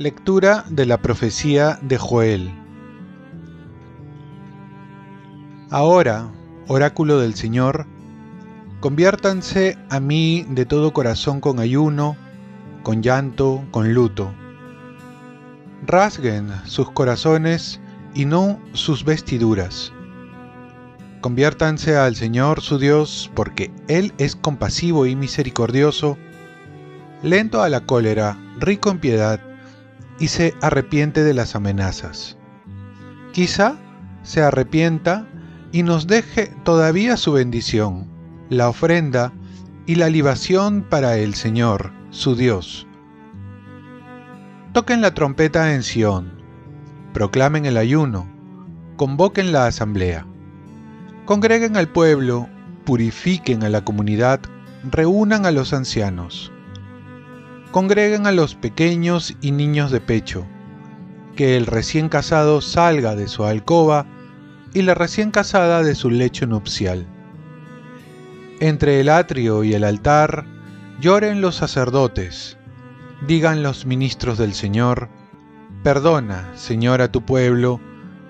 Lectura de la profecía de Joel. Ahora, oráculo del Señor, conviértanse a mí de todo corazón con ayuno, con llanto, con luto. Rasguen sus corazones y no sus vestiduras. Conviértanse al Señor su Dios, porque Él es compasivo y misericordioso, lento a la cólera, rico en piedad y se arrepiente de las amenazas. Quizá se arrepienta y nos deje todavía su bendición, la ofrenda y la libación para el Señor, su Dios. Toquen la trompeta en Sión, proclamen el ayuno, convoquen la asamblea, congreguen al pueblo, purifiquen a la comunidad, reúnan a los ancianos congreguen a los pequeños y niños de pecho, que el recién casado salga de su alcoba y la recién casada de su lecho nupcial. Entre el atrio y el altar lloren los sacerdotes, digan los ministros del Señor, perdona, Señor, a tu pueblo,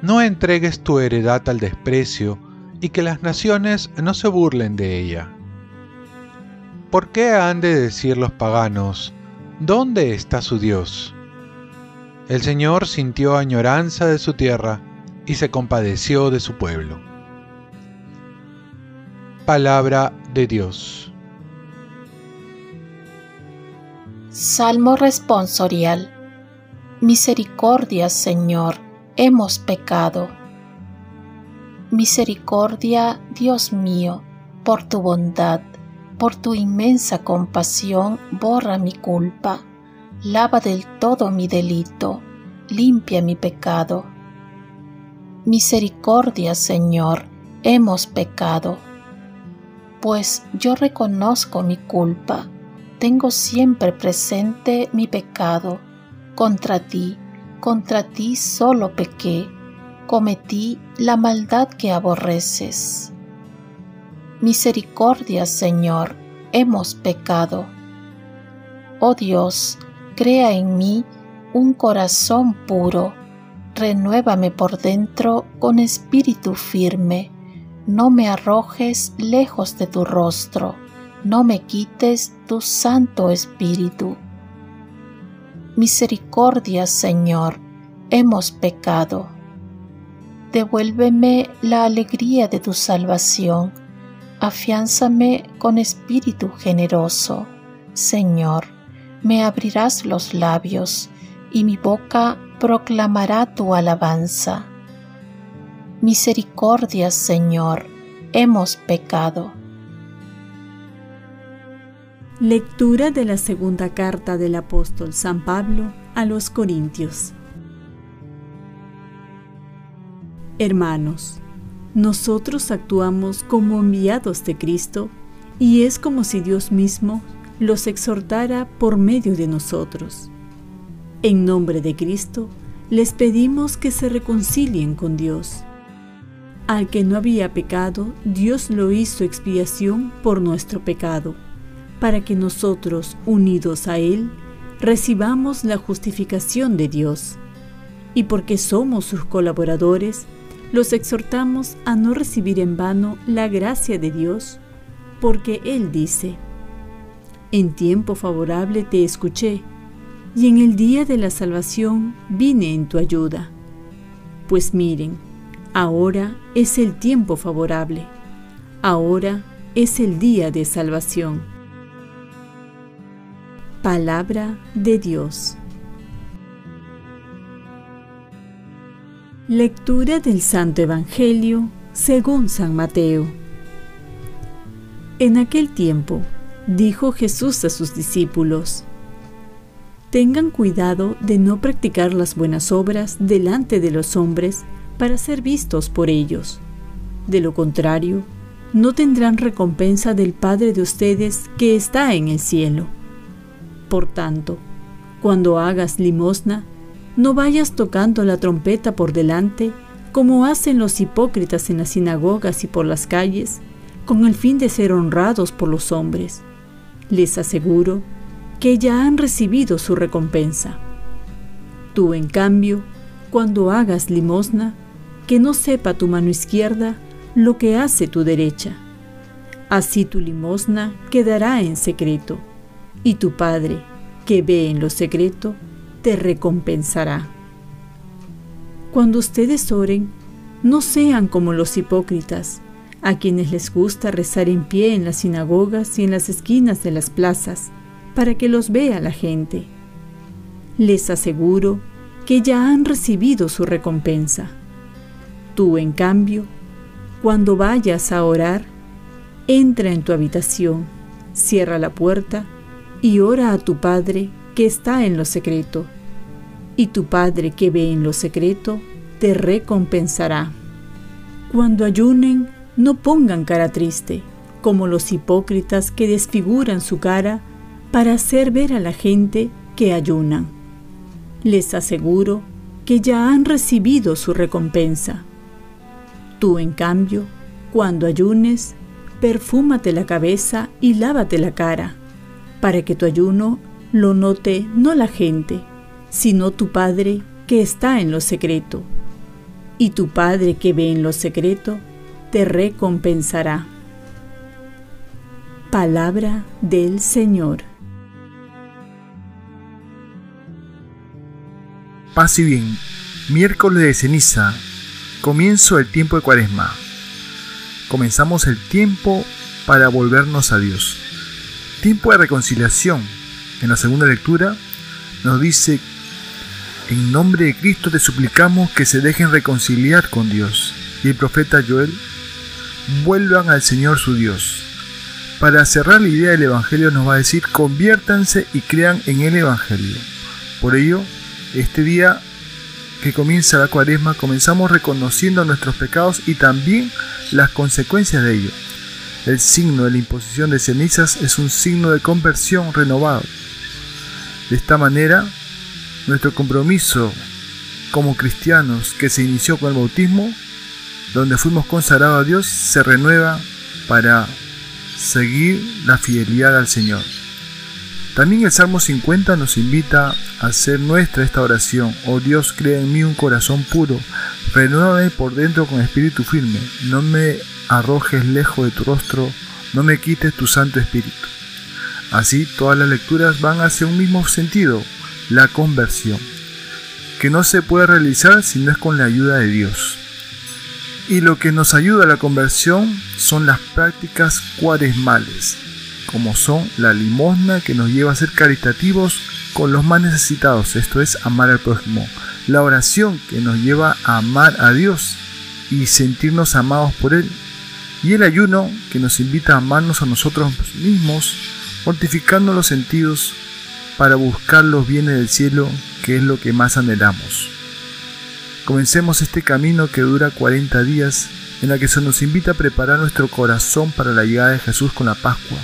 no entregues tu heredad al desprecio, y que las naciones no se burlen de ella. ¿Por qué han de decir los paganos, ¿Dónde está su Dios? El Señor sintió añoranza de su tierra y se compadeció de su pueblo. Palabra de Dios. Salmo responsorial. Misericordia, Señor, hemos pecado. Misericordia, Dios mío, por tu bondad por tu inmensa compasión, borra mi culpa, lava del todo mi delito, limpia mi pecado. Misericordia, Señor, hemos pecado. Pues yo reconozco mi culpa, tengo siempre presente mi pecado. Contra ti, contra ti solo pequé, cometí la maldad que aborreces. Misericordia, Señor, hemos pecado. Oh Dios, crea en mí un corazón puro, renuévame por dentro con espíritu firme, no me arrojes lejos de tu rostro, no me quites tu santo espíritu. Misericordia, Señor, hemos pecado. Devuélveme la alegría de tu salvación afiánzame con espíritu generoso. Señor, me abrirás los labios y mi boca proclamará tu alabanza. Misericordia, Señor, hemos pecado. Lectura de la segunda carta del apóstol San Pablo a los Corintios. Hermanos, nosotros actuamos como enviados de Cristo y es como si Dios mismo los exhortara por medio de nosotros. En nombre de Cristo, les pedimos que se reconcilien con Dios. Al que no había pecado, Dios lo hizo expiación por nuestro pecado, para que nosotros, unidos a Él, recibamos la justificación de Dios. Y porque somos sus colaboradores, los exhortamos a no recibir en vano la gracia de Dios, porque Él dice, En tiempo favorable te escuché, y en el día de la salvación vine en tu ayuda. Pues miren, ahora es el tiempo favorable, ahora es el día de salvación. Palabra de Dios. Lectura del Santo Evangelio según San Mateo. En aquel tiempo dijo Jesús a sus discípulos, Tengan cuidado de no practicar las buenas obras delante de los hombres para ser vistos por ellos. De lo contrario, no tendrán recompensa del Padre de ustedes que está en el cielo. Por tanto, cuando hagas limosna, no vayas tocando la trompeta por delante, como hacen los hipócritas en las sinagogas y por las calles, con el fin de ser honrados por los hombres. Les aseguro que ya han recibido su recompensa. Tú, en cambio, cuando hagas limosna, que no sepa tu mano izquierda lo que hace tu derecha. Así tu limosna quedará en secreto, y tu Padre, que ve en lo secreto, te recompensará. Cuando ustedes oren, no sean como los hipócritas, a quienes les gusta rezar en pie en las sinagogas y en las esquinas de las plazas, para que los vea la gente. Les aseguro que ya han recibido su recompensa. Tú, en cambio, cuando vayas a orar, entra en tu habitación, cierra la puerta y ora a tu Padre que está en lo secreto y tu Padre que ve en lo secreto te recompensará. Cuando ayunen, no pongan cara triste, como los hipócritas que desfiguran su cara para hacer ver a la gente que ayunan. Les aseguro que ya han recibido su recompensa. Tú, en cambio, cuando ayunes, perfúmate la cabeza y lávate la cara, para que tu ayuno lo note no la gente, sino tu Padre que está en lo secreto. Y tu Padre que ve en lo secreto, te recompensará. Palabra del Señor. Paz y bien. Miércoles de ceniza. Comienzo el tiempo de cuaresma. Comenzamos el tiempo para volvernos a Dios. Tiempo de reconciliación. En la segunda lectura nos dice en nombre de Cristo te suplicamos que se dejen reconciliar con Dios. Y el profeta Joel, vuelvan al Señor su Dios. Para cerrar la idea del Evangelio nos va a decir, conviértanse y crean en el Evangelio. Por ello, este día que comienza la cuaresma, comenzamos reconociendo nuestros pecados y también las consecuencias de ello. El signo de la imposición de cenizas es un signo de conversión renovado. De esta manera, nuestro compromiso como cristianos que se inició con el bautismo, donde fuimos consagrados a Dios, se renueva para seguir la fidelidad al Señor. También el Salmo 50 nos invita a hacer nuestra esta oración. Oh Dios, crea en mí un corazón puro, renuévame por dentro con espíritu firme, no me arrojes lejos de tu rostro, no me quites tu Santo Espíritu. Así todas las lecturas van hacia un mismo sentido, la conversión, que no se puede realizar si no es con la ayuda de Dios. Y lo que nos ayuda a la conversión son las prácticas cuaresmales, como son la limosna que nos lleva a ser caritativos con los más necesitados, esto es amar al prójimo, la oración que nos lleva a amar a Dios y sentirnos amados por Él, y el ayuno que nos invita a amarnos a nosotros mismos, mortificando los sentidos para buscar los bienes del cielo, que es lo que más anhelamos. Comencemos este camino que dura 40 días, en la que se nos invita a preparar nuestro corazón para la llegada de Jesús con la Pascua,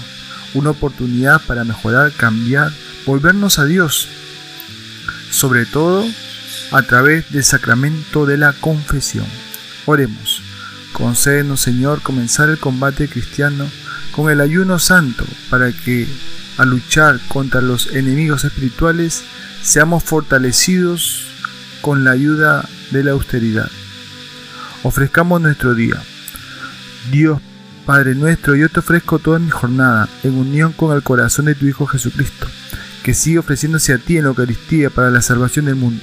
una oportunidad para mejorar, cambiar, volvernos a Dios, sobre todo a través del sacramento de la confesión. Oremos. Concédenos, Señor, comenzar el combate cristiano con el ayuno santo para que a luchar contra los enemigos espirituales, seamos fortalecidos con la ayuda de la austeridad. Ofrezcamos nuestro día. Dios, Padre nuestro, yo te ofrezco toda mi jornada en unión con el corazón de tu Hijo Jesucristo, que sigue ofreciéndose a ti en la Eucaristía para la salvación del mundo.